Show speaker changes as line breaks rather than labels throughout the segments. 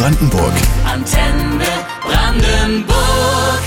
Brandenburg.
Antenne Brandenburg.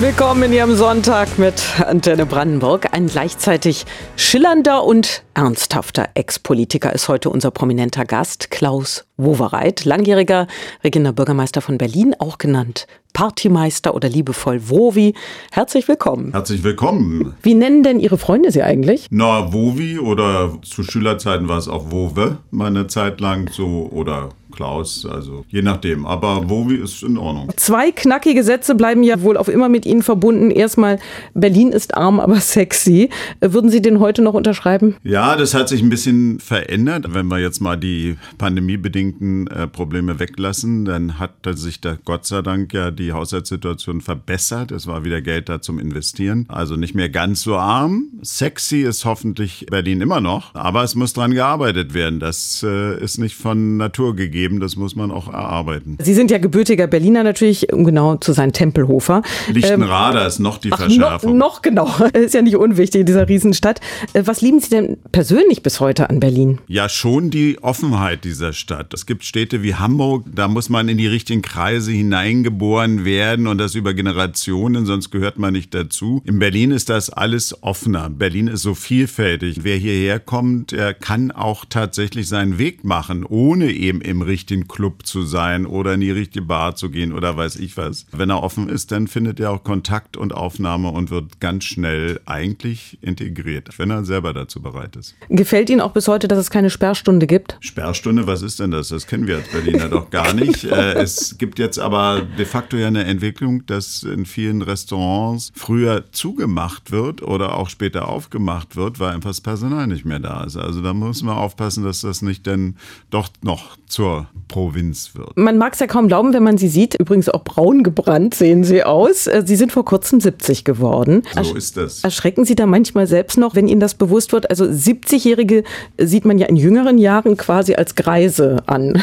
Willkommen in Ihrem Sonntag mit Antenne Brandenburg. Ein gleichzeitig schillernder und ernsthafter Ex-Politiker ist heute unser prominenter Gast, Klaus Wowereit, langjähriger Regierender Bürgermeister von Berlin, auch genannt Partymeister oder liebevoll Wovi. Herzlich willkommen.
Herzlich willkommen.
Wie nennen denn Ihre Freunde Sie eigentlich?
Na, Wovi oder zu Schülerzeiten war es auch Wove, meine Zeit lang so oder Klaus, also je nachdem. Aber Wovi ist in Ordnung.
Zwei knackige Sätze bleiben ja wohl auf immer mit Ihnen verbunden. Erstmal, Berlin ist arm, aber sexy. Würden Sie den heute noch unterschreiben?
Ja, das hat sich ein bisschen verändert. Wenn wir jetzt mal die pandemiebedingten äh, Probleme weglassen, dann hat sich da Gott sei Dank ja die Haushaltssituation verbessert. Es war wieder Geld da zum Investieren. Also nicht mehr ganz so arm. Sexy ist hoffentlich Berlin immer noch, aber es muss dran gearbeitet werden. Das äh, ist nicht von Natur gegeben geben, das muss man auch erarbeiten.
Sie sind ja gebürtiger Berliner natürlich, um genau zu sein, Tempelhofer.
Lichtenrader ähm, ist noch die Verschärfung.
Noch, noch genau, ist ja nicht unwichtig in dieser Riesenstadt. Äh, was lieben Sie denn persönlich bis heute an Berlin?
Ja, schon die Offenheit dieser Stadt. Es gibt Städte wie Hamburg, da muss man in die richtigen Kreise hineingeboren werden und das über Generationen, sonst gehört man nicht dazu. In Berlin ist das alles offener. Berlin ist so vielfältig. Wer hierher kommt, der kann auch tatsächlich seinen Weg machen, ohne eben im richtigen Club zu sein oder in die richtige Bar zu gehen oder weiß ich was. Wenn er offen ist, dann findet er auch Kontakt und Aufnahme und wird ganz schnell eigentlich integriert, wenn er selber dazu bereit ist.
Gefällt Ihnen auch bis heute, dass es keine Sperrstunde gibt?
Sperrstunde, was ist denn das? Das kennen wir als Berliner doch gar nicht. Äh, es gibt jetzt aber de facto ja eine Entwicklung, dass in vielen Restaurants früher zugemacht wird oder auch später aufgemacht wird, weil einfach das Personal nicht mehr da ist. Also da muss man aufpassen, dass das nicht dann doch noch zur Provinz wird.
Man mag es ja kaum glauben, wenn man sie sieht. Übrigens auch braun gebrannt sehen sie aus. Äh, sie sind vor kurzem 70 geworden.
So ist das.
Erschrecken Sie da manchmal selbst noch, wenn Ihnen das bewusst wird? Also 70-Jährige sieht man ja in jüngeren Jahren quasi als Greise an.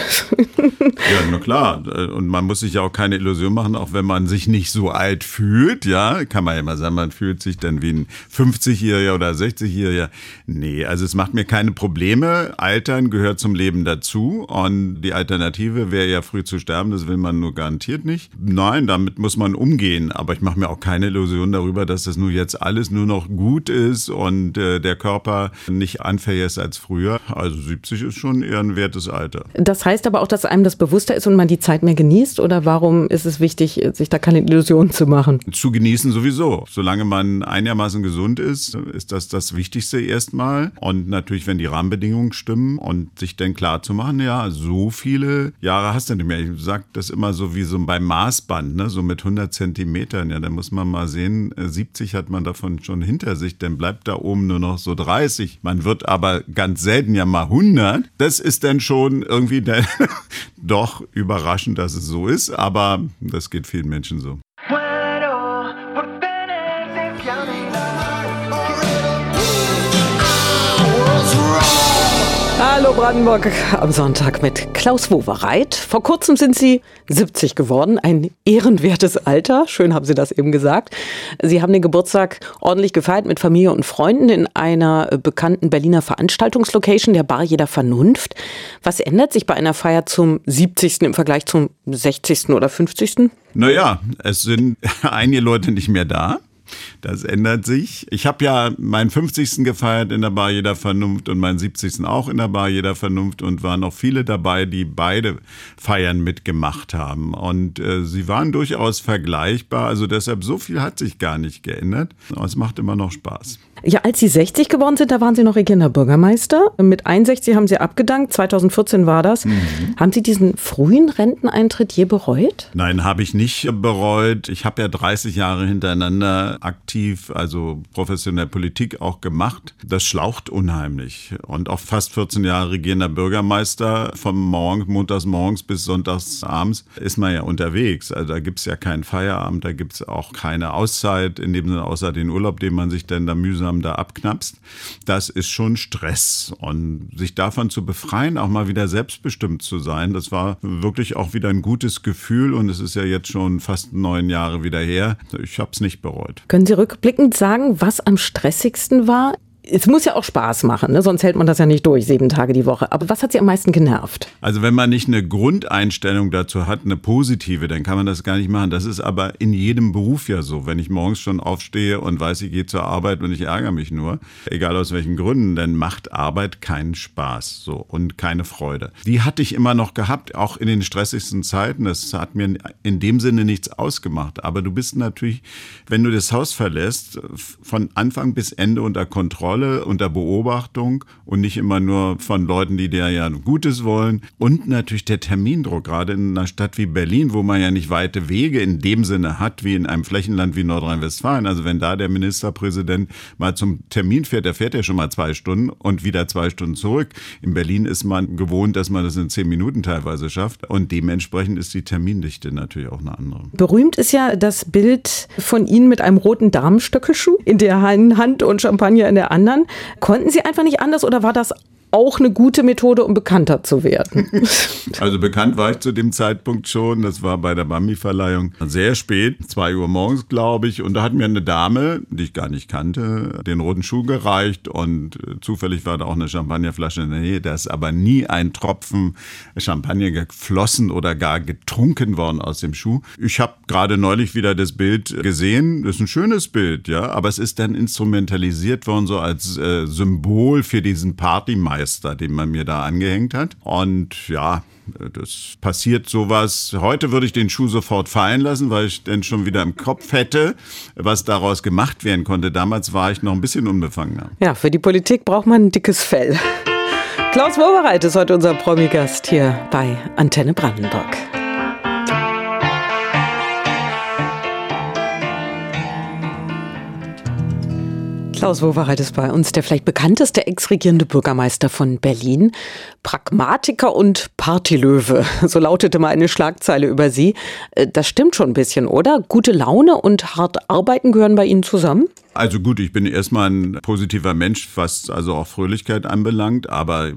ja, na klar. Und man muss sich ja auch keine Illusion machen, auch wenn man sich nicht so alt fühlt. Ja, kann man ja immer sagen, man fühlt sich dann wie ein 50-Jähriger oder 60-Jähriger. Nee, also es macht mir keine Probleme. Altern gehört zum Leben dazu. Und die Alternative wäre ja früh zu sterben, das will man nur garantiert nicht. Nein, damit muss man umgehen, aber ich mache mir auch keine Illusion darüber, dass das nur jetzt alles nur noch gut ist und äh, der Körper nicht anfälliger ist als früher. Also 70 ist schon eher ein wertes Alter.
Das heißt aber auch, dass einem das bewusster ist und man die Zeit mehr genießt oder warum ist es wichtig, sich da keine Illusionen zu machen?
Zu genießen sowieso. Solange man einigermaßen gesund ist, ist das das Wichtigste erstmal und natürlich, wenn die Rahmenbedingungen stimmen und sich dann klar zu machen, ja, so viele Jahre hast du nicht mehr. Ich sage das immer so wie so beim Maßband, ne? so mit 100 Zentimetern. Ja, da muss man mal sehen, 70 äh, hat man davon schon hinter sich, dann bleibt da oben nur noch so 30. Man wird aber ganz selten ja mal 100. Das ist dann schon irgendwie doch überraschend, dass es so ist, aber das geht vielen Menschen so.
Hallo Brandenburg am Sonntag mit Klaus Wowereit. Vor kurzem sind Sie 70 geworden, ein ehrenwertes Alter. Schön haben Sie das eben gesagt. Sie haben den Geburtstag ordentlich gefeiert mit Familie und Freunden in einer bekannten Berliner Veranstaltungslocation, der Bar jeder Vernunft. Was ändert sich bei einer Feier zum 70. im Vergleich zum 60. oder 50.?
Naja, es sind einige Leute nicht mehr da. Das ändert sich. Ich habe ja meinen 50. gefeiert in der Bar Jeder Vernunft und meinen 70. auch in der Bar Jeder Vernunft und waren noch viele dabei, die beide Feiern mitgemacht haben. Und äh, sie waren durchaus vergleichbar. Also deshalb, so viel hat sich gar nicht geändert. Aber es macht immer noch Spaß.
Ja, als Sie 60 geworden sind, da waren Sie noch regierender Bürgermeister. Mit 61 haben Sie abgedankt. 2014 war das. Mhm. Haben Sie diesen frühen Renteneintritt je bereut?
Nein, habe ich nicht bereut. Ich habe ja 30 Jahre hintereinander aktiv, also professionell Politik auch gemacht. Das schlaucht unheimlich. Und auch fast 14 Jahre regierender Bürgermeister, vom Morgen, montags morgens bis sonntags abends, ist man ja unterwegs. Also da gibt es ja keinen Feierabend, da gibt es auch keine Auszeit, in dem Sinne außer den Urlaub, den man sich dann da mühsam langsam da abknapst, das ist schon Stress. Und sich davon zu befreien, auch mal wieder selbstbestimmt zu sein, das war wirklich auch wieder ein gutes Gefühl. Und es ist ja jetzt schon fast neun Jahre wieder her. Ich habe es nicht bereut.
Können Sie rückblickend sagen, was am stressigsten war es muss ja auch Spaß machen, ne? sonst hält man das ja nicht durch, sieben Tage die Woche. Aber was hat Sie am meisten genervt?
Also wenn man nicht eine Grundeinstellung dazu hat, eine positive, dann kann man das gar nicht machen. Das ist aber in jedem Beruf ja so. Wenn ich morgens schon aufstehe und weiß, ich gehe zur Arbeit und ich ärgere mich nur, egal aus welchen Gründen, dann macht Arbeit keinen Spaß so und keine Freude. Die hatte ich immer noch gehabt, auch in den stressigsten Zeiten. Das hat mir in dem Sinne nichts ausgemacht. Aber du bist natürlich, wenn du das Haus verlässt, von Anfang bis Ende unter Kontrolle, unter Beobachtung und nicht immer nur von Leuten, die dir ja Gutes wollen. Und natürlich der Termindruck, gerade in einer Stadt wie Berlin, wo man ja nicht weite Wege in dem Sinne hat, wie in einem Flächenland wie Nordrhein-Westfalen. Also wenn da der Ministerpräsident mal zum Termin fährt, der fährt ja schon mal zwei Stunden und wieder zwei Stunden zurück. In Berlin ist man gewohnt, dass man das in zehn Minuten teilweise schafft. Und dementsprechend ist die Termindichte natürlich auch eine andere.
Berühmt ist ja das Bild von Ihnen mit einem roten Damenstöckelschuh in der einen Hand und Champagner in der anderen. Konnten Sie einfach nicht anders oder war das auch eine gute Methode, um bekannter zu werden.
Also bekannt war ich zu dem Zeitpunkt schon. Das war bei der Bambi-Verleihung sehr spät, zwei Uhr morgens, glaube ich. Und da hat mir eine Dame, die ich gar nicht kannte, den roten Schuh gereicht. Und äh, zufällig war da auch eine Champagnerflasche in der Nähe. Da ist aber nie ein Tropfen Champagner geflossen oder gar getrunken worden aus dem Schuh. Ich habe gerade neulich wieder das Bild gesehen. Das ist ein schönes Bild, ja. Aber es ist dann instrumentalisiert worden, so als äh, Symbol für diesen Partymeister. Meister, den man mir da angehängt hat. Und ja, das passiert sowas. Heute würde ich den Schuh sofort fallen lassen, weil ich dann schon wieder im Kopf hätte, was daraus gemacht werden konnte. Damals war ich noch ein bisschen unbefangener.
Ja, für die Politik braucht man ein dickes Fell. Klaus Wowereit ist heute unser Promi-Gast hier bei Antenne Brandenburg. Klaus Wowereit ist bei uns der vielleicht bekannteste ex-regierende Bürgermeister von Berlin. Pragmatiker und Partylöwe, so lautete mal eine Schlagzeile über Sie. Äh, das stimmt schon ein bisschen, oder? Gute Laune und hart arbeiten gehören bei Ihnen zusammen?
Also gut, ich bin erstmal ein positiver Mensch, was also auch Fröhlichkeit anbelangt, aber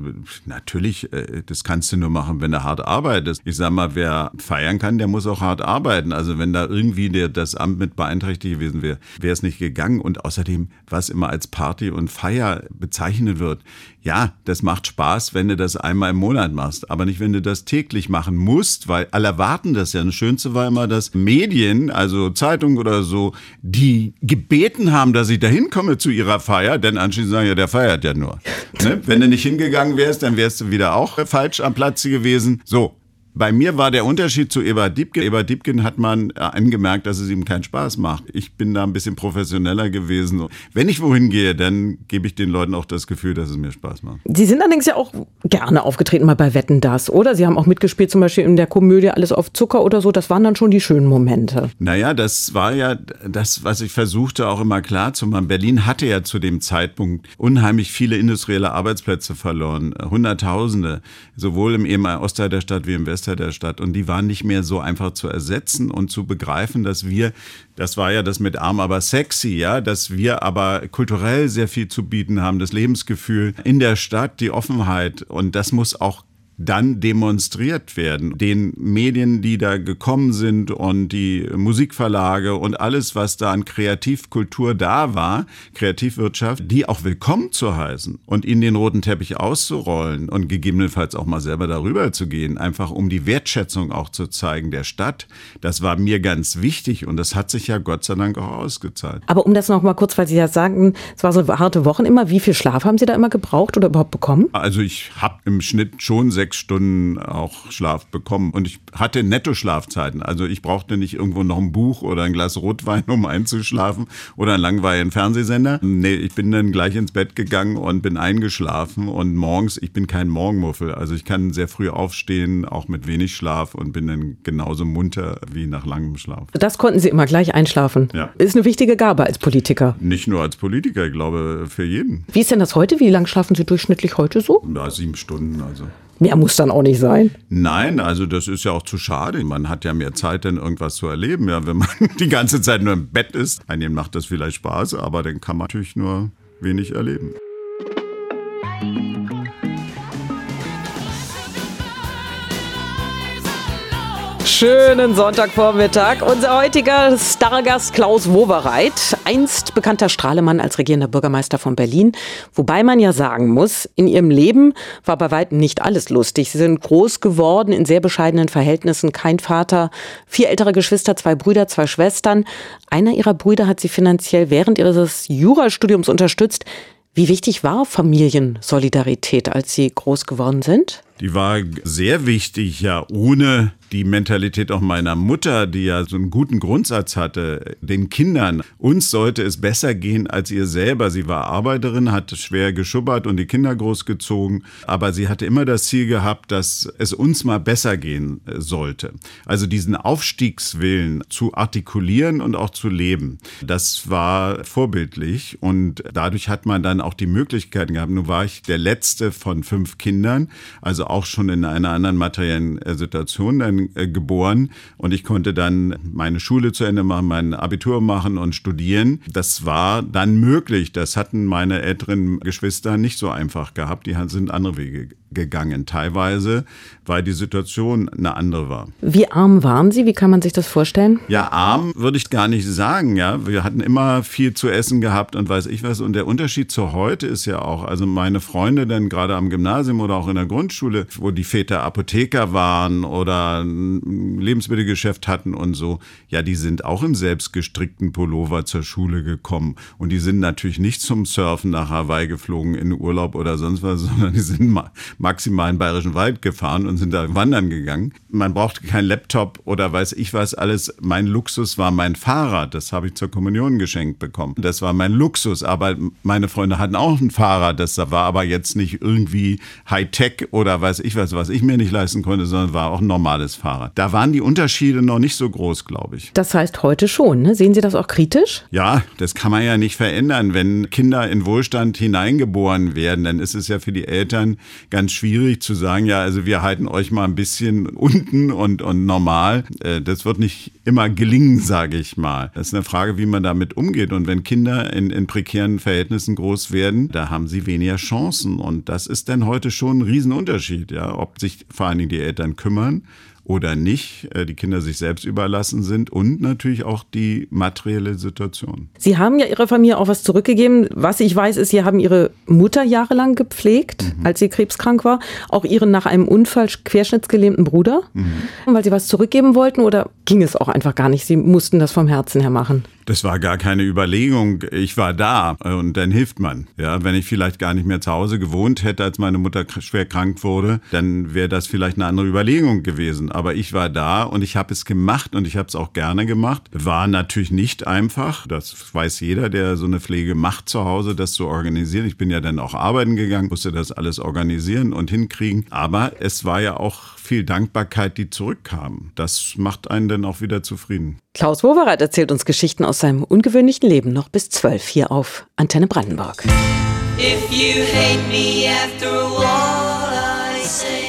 natürlich, äh, das kannst du nur machen, wenn du hart arbeitest. Ich sag mal, wer feiern kann, der muss auch hart arbeiten. Also wenn da irgendwie der, das Amt mit beeinträchtigt gewesen wäre, wäre es nicht gegangen. Und außerdem, was immer als Party und Feier bezeichnet wird, ja, das macht Spaß, wenn du das einmal im Monat machst, aber nicht, wenn du das täglich machen musst, weil alle erwarten das ja. Das Schönste war immer, dass Medien, also Zeitungen oder so, die gebeten haben, dass ich da hinkomme zu ihrer Feier, denn anschließend sagen ja, der feiert ja nur. ne? Wenn du nicht hingegangen wärst, dann wärst du wieder auch falsch am Platze gewesen. So, bei mir war der Unterschied zu Eva Diebken. Eva Diebken hat man äh, angemerkt, dass es ihm keinen Spaß macht. Ich bin da ein bisschen professioneller gewesen. Wenn ich wohin gehe, dann gebe ich den Leuten auch das Gefühl, dass es mir Spaß macht.
Sie sind allerdings ja auch gerne aufgetreten mal bei Wetten das, oder? Sie haben auch mitgespielt zum Beispiel in der Komödie Alles auf Zucker oder so. Das waren dann schon die schönen Momente.
Naja, das war ja das, was ich versuchte auch immer klar zu machen. Berlin hatte ja zu dem Zeitpunkt unheimlich viele industrielle Arbeitsplätze verloren. Hunderttausende, sowohl im ehemaligen Ostteil der Stadt wie im Westteil der Stadt. Und die waren nicht mehr so einfach zu ersetzen und zu begreifen, dass wir, das war ja das mit arm, aber sexy, ja, dass wir aber kulturell sehr viel zu bieten haben, das Lebensgefühl in der Stadt, die Offenheit. Und das muss auch dann demonstriert werden. Den Medien, die da gekommen sind und die Musikverlage und alles, was da an Kreativkultur da war, Kreativwirtschaft, die auch willkommen zu heißen und ihnen den roten Teppich auszurollen und gegebenenfalls auch mal selber darüber zu gehen, einfach um die Wertschätzung auch zu zeigen der Stadt. Das war mir ganz wichtig und das hat sich ja Gott sei Dank auch ausgezahlt.
Aber um das noch mal kurz, weil Sie ja sagen, es war so harte Wochen immer, wie viel Schlaf haben Sie da immer gebraucht oder überhaupt bekommen?
Also ich habe im Schnitt schon sechs sechs Stunden auch Schlaf bekommen. Und ich hatte Netto-Schlafzeiten. Also ich brauchte nicht irgendwo noch ein Buch oder ein Glas Rotwein, um einzuschlafen oder einen langweiligen Fernsehsender. Nee, ich bin dann gleich ins Bett gegangen und bin eingeschlafen. Und morgens, ich bin kein Morgenmuffel. Also ich kann sehr früh aufstehen, auch mit wenig Schlaf und bin dann genauso munter wie nach langem Schlaf.
Das konnten Sie immer gleich einschlafen.
Ja.
Ist eine wichtige Gabe als Politiker.
Nicht nur als Politiker, ich glaube für jeden.
Wie ist denn das heute? Wie lange schlafen Sie durchschnittlich heute so?
Ja, sieben Stunden also.
Mehr muss dann auch nicht sein.
Nein, also das ist ja auch zu schade. Man hat ja mehr Zeit, denn irgendwas zu erleben. Ja, wenn man die ganze Zeit nur im Bett ist, einigen macht das vielleicht Spaß, aber dann kann man natürlich nur wenig erleben.
Schönen Sonntagvormittag. Unser heutiger Stargast Klaus Wowereit, einst bekannter Strahlemann als regierender Bürgermeister von Berlin. Wobei man ja sagen muss, in ihrem Leben war bei weitem nicht alles lustig. Sie sind groß geworden in sehr bescheidenen Verhältnissen. Kein Vater, vier ältere Geschwister, zwei Brüder, zwei Schwestern. Einer ihrer Brüder hat sie finanziell während ihres Jurastudiums unterstützt. Wie wichtig war Familiensolidarität, als Sie groß geworden sind?
Die war sehr wichtig, ja, ohne die Mentalität auch meiner Mutter, die ja so einen guten Grundsatz hatte, den Kindern, uns sollte es besser gehen als ihr selber. Sie war Arbeiterin, hat schwer geschubbert und die Kinder großgezogen, aber sie hatte immer das Ziel gehabt, dass es uns mal besser gehen äh, sollte. Also diesen Aufstiegswillen zu artikulieren und auch zu leben, das war vorbildlich und dadurch hat man dann auch die Möglichkeiten gehabt. Nun war ich der letzte von fünf Kindern, also auch schon in einer anderen materiellen äh, Situation dann äh, geboren und ich konnte dann meine Schule zu Ende machen, mein Abitur machen und studieren. Das war dann möglich. Das hatten meine älteren Geschwister nicht so einfach gehabt. Die sind andere Wege gegangen, teilweise, weil die Situation eine andere war.
Wie arm waren Sie? Wie kann man sich das vorstellen?
Ja, arm würde ich gar nicht sagen. Ja, wir hatten immer viel zu essen gehabt und weiß ich was. Und der Unterschied zu heute ist ja auch, also meine Freunde dann gerade am Gymnasium oder auch in der Grundschule, wo die Väter Apotheker waren oder ein Lebensmittelgeschäft hatten und so, ja, die sind auch im selbstgestrickten Pullover zur Schule gekommen. Und die sind natürlich nicht zum Surfen nach Hawaii geflogen in Urlaub oder sonst was, sondern die sind maximal in Bayerischen Wald gefahren und sind da wandern gegangen. Man brauchte keinen Laptop oder weiß ich was alles. Mein Luxus war mein Fahrrad. Das habe ich zur Kommunion geschenkt bekommen. Das war mein Luxus. Aber meine Freunde hatten auch ein Fahrrad. Das war aber jetzt nicht irgendwie Hightech oder weiß ich was, was ich mir nicht leisten konnte, sondern war auch ein normales Fahrrad. Da waren die Unterschiede noch nicht so groß, glaube ich.
Das heißt heute schon. Ne? Sehen Sie das auch kritisch?
Ja, das kann man ja nicht verändern. Wenn Kinder in Wohlstand hineingeboren werden, dann ist es ja für die Eltern ganz schwierig zu sagen, ja, also wir halten euch mal ein bisschen unten und, und normal. Äh, das wird nicht immer gelingen, sage ich mal. Das ist eine Frage, wie man damit umgeht. Und wenn Kinder in, in prekären Verhältnissen groß werden, da haben sie weniger Chancen. Und das ist dann heute schon ein Riesenunterschied, ja, ob sich vor allen Dingen die Eltern kümmern oder nicht, äh, die Kinder sich selbst überlassen sind und natürlich auch die materielle Situation.
Sie haben ja Ihrer Familie auch was zurückgegeben. Was ich weiß, ist, Sie haben Ihre Mutter jahrelang gepflegt, mhm. als sie krebskrank war. Auch Ihren nach einem Unfall querschnittsgelähmten Bruder, mhm. weil Sie was zurückgeben wollten oder ging es auch einfach gar nicht? Sie mussten das vom Herzen her machen.
Das war gar keine Überlegung. Ich war da und dann hilft man. Ja, wenn ich vielleicht gar nicht mehr zu Hause gewohnt hätte, als meine Mutter schwer krank wurde, dann wäre das vielleicht eine andere Überlegung gewesen. Aber ich war da und ich habe es gemacht und ich habe es auch gerne gemacht. War natürlich nicht einfach. Das weiß jeder, der so eine Pflege macht zu Hause, das zu organisieren. Ich bin ja dann auch arbeiten gegangen, musste das alles organisieren und hinkriegen. Aber es war ja auch viel Dankbarkeit, die zurückkam. Das macht einen dann auch wieder zufrieden.
Klaus Wowereit erzählt uns Geschichten aus seinem ungewöhnlichen Leben noch bis zwölf hier auf Antenne Brandenburg. If you hate me after what I say.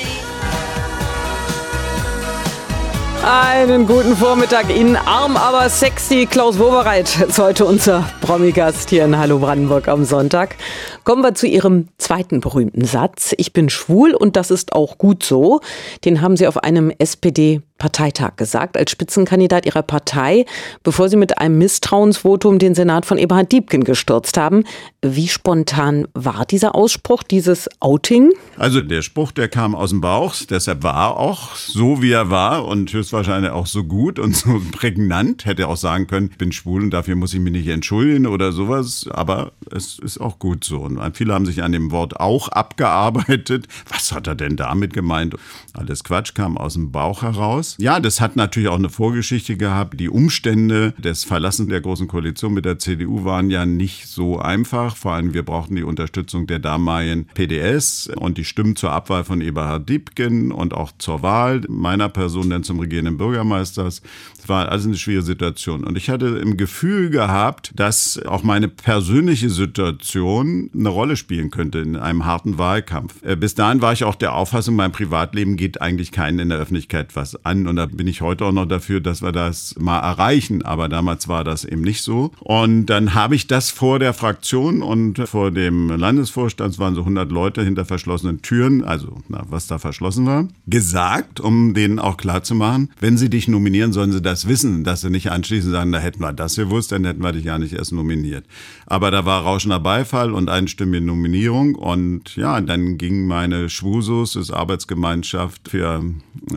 Einen guten Vormittag Ihnen. Arm, aber sexy. Klaus Wowereit ist heute unser Promi-Gast hier in Hallo Brandenburg am Sonntag. Kommen wir zu Ihrem zweiten berühmten Satz. Ich bin schwul und das ist auch gut so. Den haben Sie auf einem SPD Parteitag gesagt, als Spitzenkandidat ihrer Partei, bevor sie mit einem Misstrauensvotum den Senat von Eberhard Diebken gestürzt haben. Wie spontan war dieser Ausspruch, dieses Outing?
Also der Spruch, der kam aus dem Bauch, deshalb war er auch so, wie er war und höchstwahrscheinlich auch so gut und so prägnant. Hätte auch sagen können, ich bin schwul und dafür muss ich mich nicht entschuldigen oder sowas, aber es ist auch gut so. Und viele haben sich an dem Wort auch abgearbeitet. Was hat er denn damit gemeint? Alles Quatsch kam aus dem Bauch heraus. Ja, das hat natürlich auch eine Vorgeschichte gehabt. Die Umstände des Verlassens der Großen Koalition mit der CDU waren ja nicht so einfach. Vor allem wir brauchten die Unterstützung der damaligen PDS und die Stimmen zur Abwahl von Eberhard Diebken und auch zur Wahl meiner Person dann zum regierenden Bürgermeisters. Es war also eine schwierige Situation. Und ich hatte im Gefühl gehabt, dass auch meine persönliche Situation eine Rolle spielen könnte in einem harten Wahlkampf. Äh, bis dahin war ich auch der Auffassung, mein Privatleben geht eigentlich keinen in der Öffentlichkeit was an an und da bin ich heute auch noch dafür, dass wir das mal erreichen. Aber damals war das eben nicht so. Und dann habe ich das vor der Fraktion und vor dem Landesvorstand, es waren so 100 Leute hinter verschlossenen Türen, also na, was da verschlossen war, gesagt, um denen auch klarzumachen, wenn sie dich nominieren, sollen sie das wissen, dass sie nicht anschließend sagen, da hätten wir das gewusst, dann hätten wir dich ja nicht erst nominiert. Aber da war rauschender Beifall und einstimmige Nominierung und ja, dann ging meine Schwusus, das Arbeitsgemeinschaft für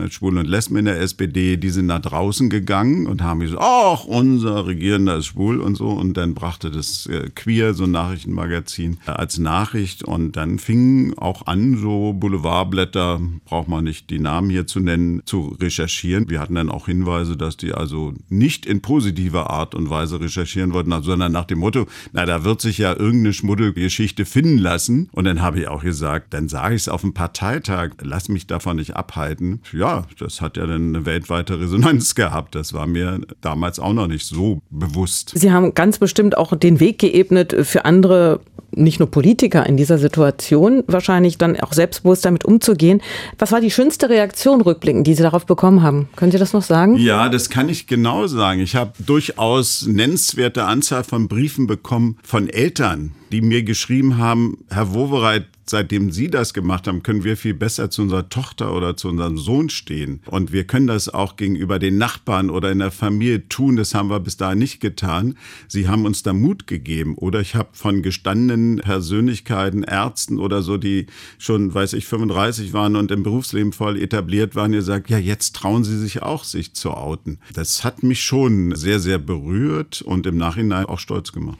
Schwulen und Lesben in der SPD, die sind nach draußen gegangen und haben gesagt, ach, unser Regierender ist schwul und so und dann brachte das äh, Queer, so ein Nachrichtenmagazin, äh, als Nachricht und dann fingen auch an, so Boulevardblätter, braucht man nicht die Namen hier zu nennen, zu recherchieren. Wir hatten dann auch Hinweise, dass die also nicht in positiver Art und Weise recherchieren wollten, sondern nach dem Motto, na, da wird sich ja irgendeine Schmuddelgeschichte finden lassen. Und dann habe ich auch gesagt, dann sage ich es auf dem Parteitag, lass mich davon nicht abhalten. Ja, das hat ja dann eine weltweite Resonanz gehabt. Das war mir damals auch noch nicht so bewusst.
Sie haben ganz bestimmt auch den Weg geebnet für andere nicht nur Politiker in dieser Situation wahrscheinlich dann auch selbstbewusst damit umzugehen. Was war die schönste Reaktion rückblickend, die Sie darauf bekommen haben? Können Sie das noch sagen?
Ja, das kann ich genau sagen. Ich habe durchaus nennenswerte Anzahl von Briefen bekommen von Eltern, die mir geschrieben haben, Herr Wowereit, seitdem Sie das gemacht haben, können wir viel besser zu unserer Tochter oder zu unserem Sohn stehen. Und wir können das auch gegenüber den Nachbarn oder in der Familie tun. Das haben wir bis dahin nicht getan. Sie haben uns da Mut gegeben. Oder ich habe von gestandenen Persönlichkeiten, Ärzten oder so, die schon, weiß ich, 35 waren und im Berufsleben voll etabliert waren, gesagt, ja, jetzt trauen Sie sich auch, sich zu outen. Das hat mich schon sehr, sehr berührt und im Nachhinein auch stolz gemacht.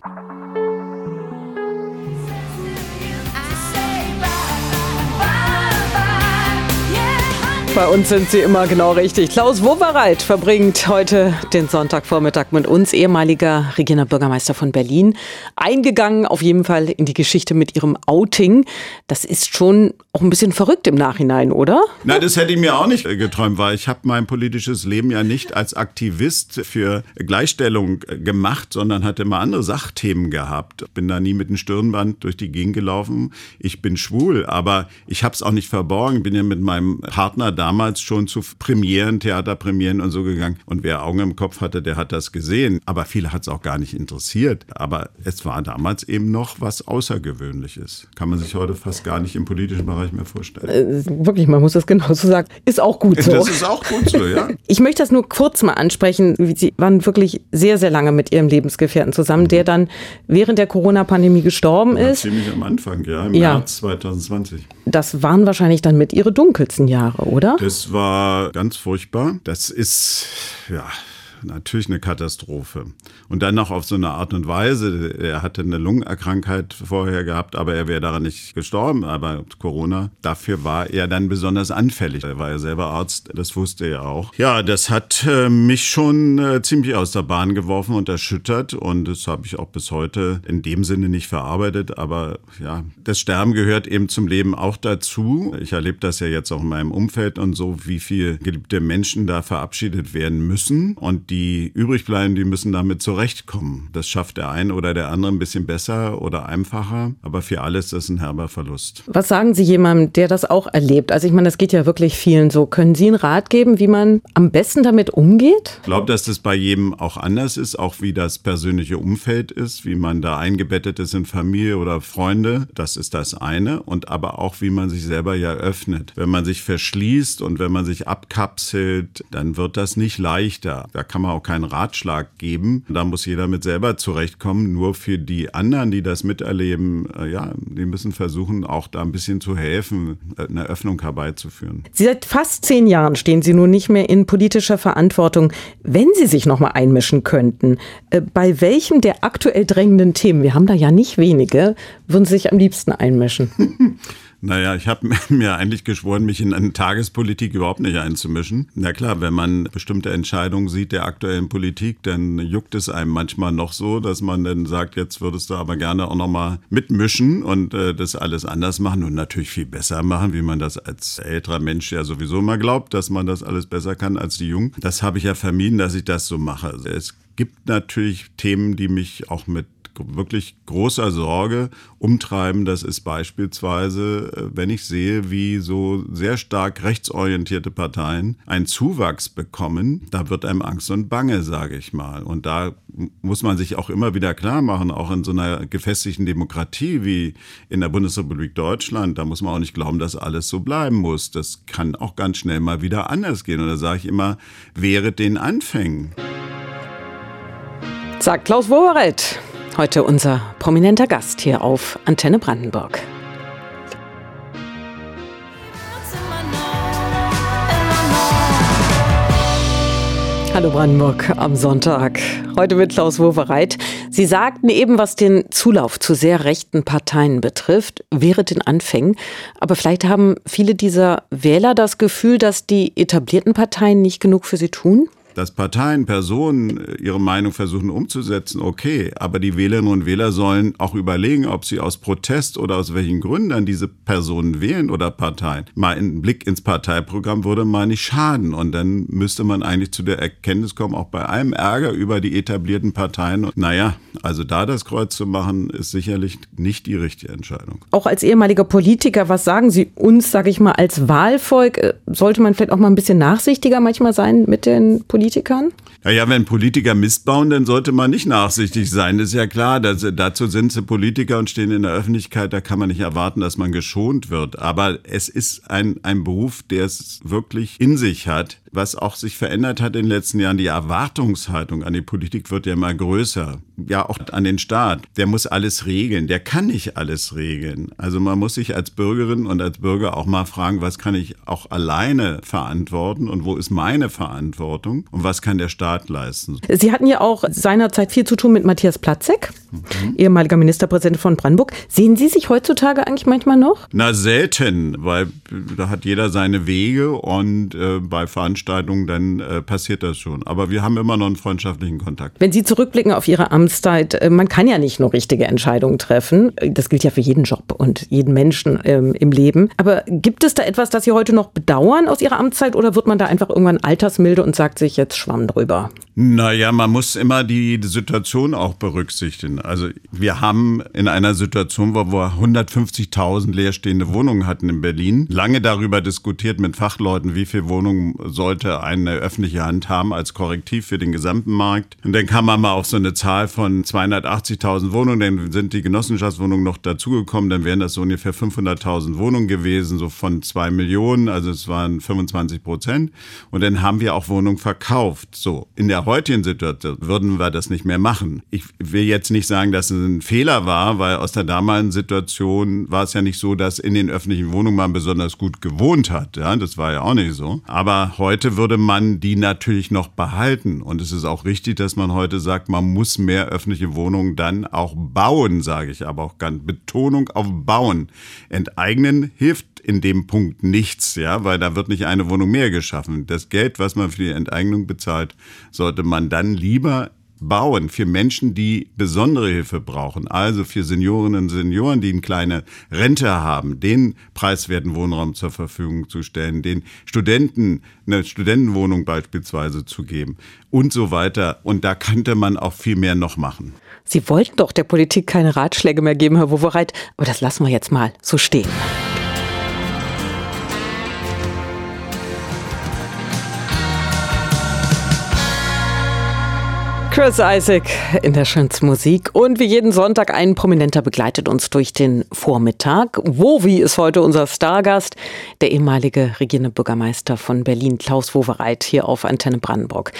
Bei uns sind Sie immer genau richtig. Klaus Wowereit verbringt heute den Sonntagvormittag mit uns, ehemaliger Regierender Bürgermeister von Berlin. Eingegangen auf jeden Fall in die Geschichte mit Ihrem Outing. Das ist schon auch ein bisschen verrückt im Nachhinein, oder?
Nein, das hätte ich mir auch nicht geträumt, weil ich habe mein politisches Leben ja nicht als Aktivist für Gleichstellung gemacht, sondern hatte immer andere Sachthemen gehabt. Bin da nie mit einem Stirnband durch die Gegend gelaufen. Ich bin schwul, aber ich habe es auch nicht verborgen. Bin ja mit meinem Partner da damals schon zu Premieren, Theaterpremieren und so gegangen. Und wer Augen im Kopf hatte, der hat das gesehen. Aber viele hat es auch gar nicht interessiert. Aber es war damals eben noch was Außergewöhnliches. Kann man sich heute fast gar nicht im politischen Bereich mehr vorstellen.
Äh, wirklich, man muss das genauso sagen. Ist auch gut so.
Das ist auch gut so, ja.
Ich möchte das nur kurz mal ansprechen. Sie waren wirklich sehr, sehr lange mit Ihrem Lebensgefährten zusammen, mhm. der dann während der Corona-Pandemie gestorben ja, ist.
Ziemlich am Anfang, ja, im ja. März 2020.
Das waren wahrscheinlich dann mit Ihre dunkelsten Jahre, oder?
Das war ganz furchtbar. Das ist, ja, natürlich eine Katastrophe. Und dann noch auf so eine Art und Weise. Er hatte eine Lungenerkrankheit vorher gehabt, aber er wäre daran nicht gestorben. Aber Corona, dafür war er dann besonders anfällig. Er war ja selber Arzt, das wusste er auch. Ja, das hat äh, mich schon äh, ziemlich aus der Bahn geworfen und erschüttert. Und das habe ich auch bis heute in dem Sinne nicht verarbeitet. Aber ja, das Sterben gehört eben zum Leben auch dazu. Ich erlebe das ja jetzt auch in meinem Umfeld und so, wie viele geliebte Menschen da verabschiedet werden müssen. Und die übrig bleiben, die müssen damit zurechtkommen. Das schafft der eine oder der andere ein bisschen besser oder einfacher, aber für alles ist das ein herber Verlust.
Was sagen Sie jemandem, der das auch erlebt? Also ich meine, das geht ja wirklich vielen so. Können Sie einen Rat geben, wie man am besten damit umgeht?
Ich glaube, dass das bei jedem auch anders ist, auch wie das persönliche Umfeld ist, wie man da eingebettet ist in Familie oder Freunde. Das ist das eine. Und aber auch, wie man sich selber ja öffnet. Wenn man sich verschließt und wenn man sich abkapselt, dann wird das nicht leichter. Da kann man auch keinen Ratschlag geben. Da muss jeder mit selber zurechtkommen. Nur für die anderen, die das miterleben, äh, ja, die müssen versuchen, auch da ein bisschen zu helfen, äh, eine Öffnung herbeizuführen.
Sie seit fast zehn Jahren stehen Sie nun nicht mehr in politischer Verantwortung. Wenn Sie sich noch mal einmischen könnten, äh, bei welchem der aktuell drängenden Themen, wir haben da ja nicht wenige, würden Sie sich am liebsten einmischen?
Naja, ich habe mir eigentlich geschworen, mich in eine Tagespolitik überhaupt nicht einzumischen. Na klar, wenn man bestimmte Entscheidungen sieht der aktuellen Politik, dann juckt es einem manchmal noch so, dass man dann sagt, jetzt würdest du aber gerne auch nochmal mitmischen und äh, das alles anders machen und natürlich viel besser machen, wie man das als älterer Mensch ja sowieso mal glaubt, dass man das alles besser kann als die Jungen. Das habe ich ja vermieden, dass ich das so mache. Es gibt natürlich Themen, die mich auch mit wirklich großer Sorge umtreiben. Das ist beispielsweise, äh, wenn ich sehe, wie so sehr stark rechtsorientierte Parteien einen Zuwachs bekommen, da wird einem Angst und Bange, sage ich mal. Und da muss man sich auch immer wieder klar machen, auch in so einer gefestigten Demokratie wie in der Bundesrepublik Deutschland, da muss man auch nicht glauben, dass alles so bleiben muss. Das kann auch ganz schnell mal wieder anders gehen. Und da sage ich immer, wehret den Anfängen.
Sagt Klaus Wowereit. Heute unser prominenter Gast hier auf Antenne Brandenburg. Hallo Brandenburg am Sonntag. Heute mit Klaus Wowereit. Sie sagten eben, was den Zulauf zu sehr rechten Parteien betrifft, wäre den Anfängen. Aber vielleicht haben viele dieser Wähler das Gefühl, dass die etablierten Parteien nicht genug für sie tun?
Dass Parteien, Personen äh, ihre Meinung versuchen umzusetzen, okay. Aber die Wählerinnen und Wähler sollen auch überlegen, ob sie aus Protest oder aus welchen Gründen diese Personen wählen oder Parteien. Mal ein Blick ins Parteiprogramm würde mal nicht schaden. Und dann müsste man eigentlich zu der Erkenntnis kommen, auch bei allem Ärger über die etablierten Parteien. Naja, also da das Kreuz zu machen, ist sicherlich nicht die richtige Entscheidung.
Auch als ehemaliger Politiker, was sagen Sie uns, sage ich mal, als Wahlvolk? Äh, sollte man vielleicht auch mal ein bisschen nachsichtiger manchmal sein mit den Politikern? Politikern?
Ja, ja, wenn Politiker Mist bauen, dann sollte man nicht nachsichtig sein. Das ist ja klar, dass, dazu sind sie Politiker und stehen in der Öffentlichkeit. Da kann man nicht erwarten, dass man geschont wird. Aber es ist ein, ein Beruf, der es wirklich in sich hat was auch sich verändert hat in den letzten Jahren, die Erwartungshaltung an die Politik wird ja immer größer. Ja, auch an den Staat. Der muss alles regeln. Der kann nicht alles regeln. Also man muss sich als Bürgerin und als Bürger auch mal fragen, was kann ich auch alleine verantworten und wo ist meine Verantwortung und was kann der Staat leisten.
Sie hatten ja auch seinerzeit viel zu tun mit Matthias Platzek, mhm. ehemaliger Ministerpräsident von Brandenburg. Sehen Sie sich heutzutage eigentlich manchmal noch?
Na, selten, weil da hat jeder seine Wege und äh, bei Veranstaltungen dann äh, passiert das schon. Aber wir haben immer noch einen freundschaftlichen Kontakt.
Wenn Sie zurückblicken auf Ihre Amtszeit, äh, man kann ja nicht nur richtige Entscheidungen treffen. Das gilt ja für jeden Job und jeden Menschen ähm, im Leben. Aber gibt es da etwas, das Sie heute noch bedauern aus Ihrer Amtszeit oder wird man da einfach irgendwann altersmilde und sagt sich jetzt Schwamm drüber?
Naja, man muss immer die, Situation auch berücksichtigen. Also wir haben in einer Situation, wo wir 150.000 leerstehende Wohnungen hatten in Berlin, lange darüber diskutiert mit Fachleuten, wie viele Wohnungen sollte eine öffentliche Hand haben als Korrektiv für den gesamten Markt. Und dann kam man mal auf so eine Zahl von 280.000 Wohnungen, dann sind die Genossenschaftswohnungen noch dazugekommen, dann wären das so ungefähr 500.000 Wohnungen gewesen, so von zwei Millionen, also es waren 25 Prozent. Und dann haben wir auch Wohnungen verkauft. So, in der heutigen Situation würden wir das nicht mehr machen. Ich will jetzt nicht sagen, dass es ein Fehler war, weil aus der damaligen Situation war es ja nicht so, dass in den öffentlichen Wohnungen man besonders gut gewohnt hat. Ja, das war ja auch nicht so. Aber heute würde man die natürlich noch behalten. Und es ist auch richtig, dass man heute sagt, man muss mehr öffentliche Wohnungen dann auch bauen, sage ich aber auch ganz Betonung auf bauen. Enteignen hilft in dem Punkt nichts, ja, weil da wird nicht eine Wohnung mehr geschaffen. Das Geld, was man für die Enteignung bezahlt, sollte man dann lieber bauen für Menschen, die besondere Hilfe brauchen, also für Seniorinnen und Senioren, die eine kleine Rente haben, den preiswerten Wohnraum zur Verfügung zu stellen, den Studenten eine Studentenwohnung beispielsweise zu geben und so weiter. Und da könnte man auch viel mehr noch machen.
Sie wollten doch der Politik keine Ratschläge mehr geben, Herr Wowereit, aber das lassen wir jetzt mal so stehen. Chris Isaac in der schönsten Musik. Und wie jeden Sonntag ein Prominenter begleitet uns durch den Vormittag. Wovi ist heute unser Stargast, der ehemalige regierende Bürgermeister von Berlin, Klaus Wowereit, hier auf Antenne Brandenburg.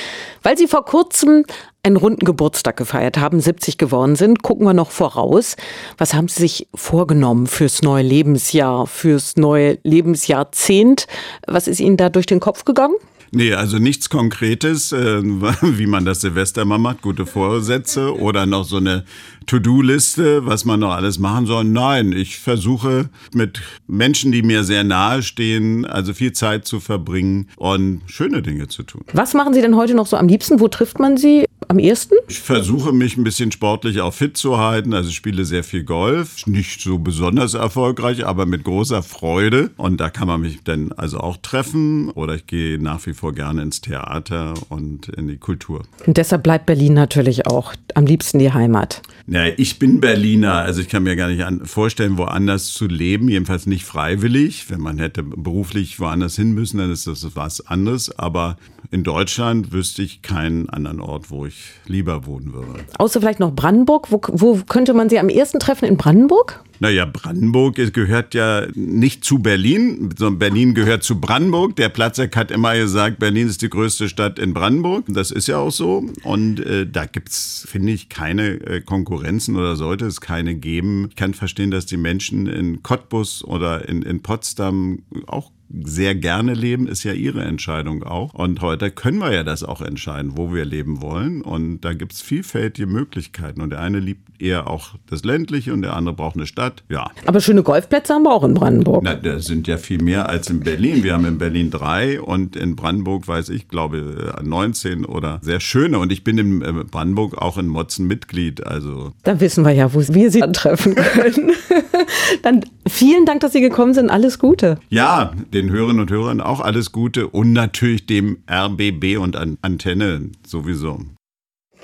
Weil Sie vor kurzem einen runden Geburtstag gefeiert haben, 70 geworden sind, gucken wir noch voraus. Was haben Sie sich vorgenommen fürs neue Lebensjahr, fürs neue Lebensjahrzehnt? Was ist Ihnen da durch den Kopf gegangen?
Nee, also nichts Konkretes, äh, wie man das Silvester mal macht, gute Vorsätze oder noch so eine To-Do-Liste, was man noch alles machen soll. Nein, ich versuche mit Menschen, die mir sehr nahe stehen, also viel Zeit zu verbringen und schöne Dinge zu tun.
Was machen Sie denn heute noch so am liebsten? Wo trifft man Sie? Am ehesten?
Ich versuche mich ein bisschen sportlich auch fit zu halten. Also ich spiele sehr viel Golf. Nicht so besonders erfolgreich, aber mit großer Freude. Und da kann man mich dann also auch treffen. Oder ich gehe nach wie vor gerne ins Theater und in die Kultur.
Und deshalb bleibt Berlin natürlich auch am liebsten die Heimat.
Ja, ich bin Berliner. Also ich kann mir gar nicht vorstellen, woanders zu leben. Jedenfalls nicht freiwillig. Wenn man hätte beruflich woanders hin müssen, dann ist das was anderes. Aber in Deutschland wüsste ich keinen anderen Ort, wo ich lieber wohnen würde.
Außer vielleicht noch Brandenburg. Wo, wo könnte man Sie am ehesten treffen? In Brandenburg?
Naja, Brandenburg gehört ja nicht zu Berlin, sondern Berlin gehört zu Brandenburg. Der Platzek hat immer gesagt, Berlin ist die größte Stadt in Brandenburg. Das ist ja auch so. Und äh, da es, finde ich, keine äh, Konkurrenzen oder sollte es keine geben. Ich kann verstehen, dass die Menschen in Cottbus oder in, in Potsdam auch sehr gerne leben, ist ja ihre Entscheidung auch. Und heute können wir ja das auch entscheiden, wo wir leben wollen. Und da gibt es vielfältige Möglichkeiten. Und der eine liebt eher auch das Ländliche und der andere braucht eine Stadt. Ja.
Aber schöne Golfplätze haben wir auch in Brandenburg.
Na, da sind ja viel mehr als in Berlin. Wir haben in Berlin drei und in Brandenburg, weiß ich, glaube 19 oder sehr schöne. Und ich bin in äh, Brandenburg auch in Motzen Mitglied. Also.
Da wissen wir ja, wo wir sie antreffen können. Dann vielen Dank, dass Sie gekommen sind. Alles Gute.
Ja, den Hörerinnen und Hörern auch alles Gute und natürlich dem RBB und Antenne sowieso.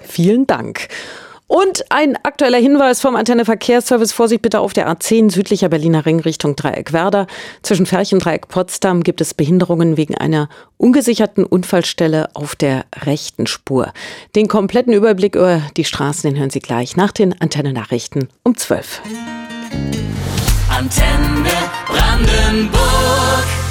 Vielen Dank. Und ein aktueller Hinweis vom Antenne Verkehrsservice. Vorsicht bitte auf der A10 südlicher Berliner Ring Richtung Dreieck-Werder. Zwischen Ferchendreieck Potsdam gibt es Behinderungen wegen einer ungesicherten Unfallstelle auf der rechten Spur. Den kompletten Überblick über die Straßen, den hören Sie gleich nach den Antenne-Nachrichten um 12.
Antenne Brandenburg.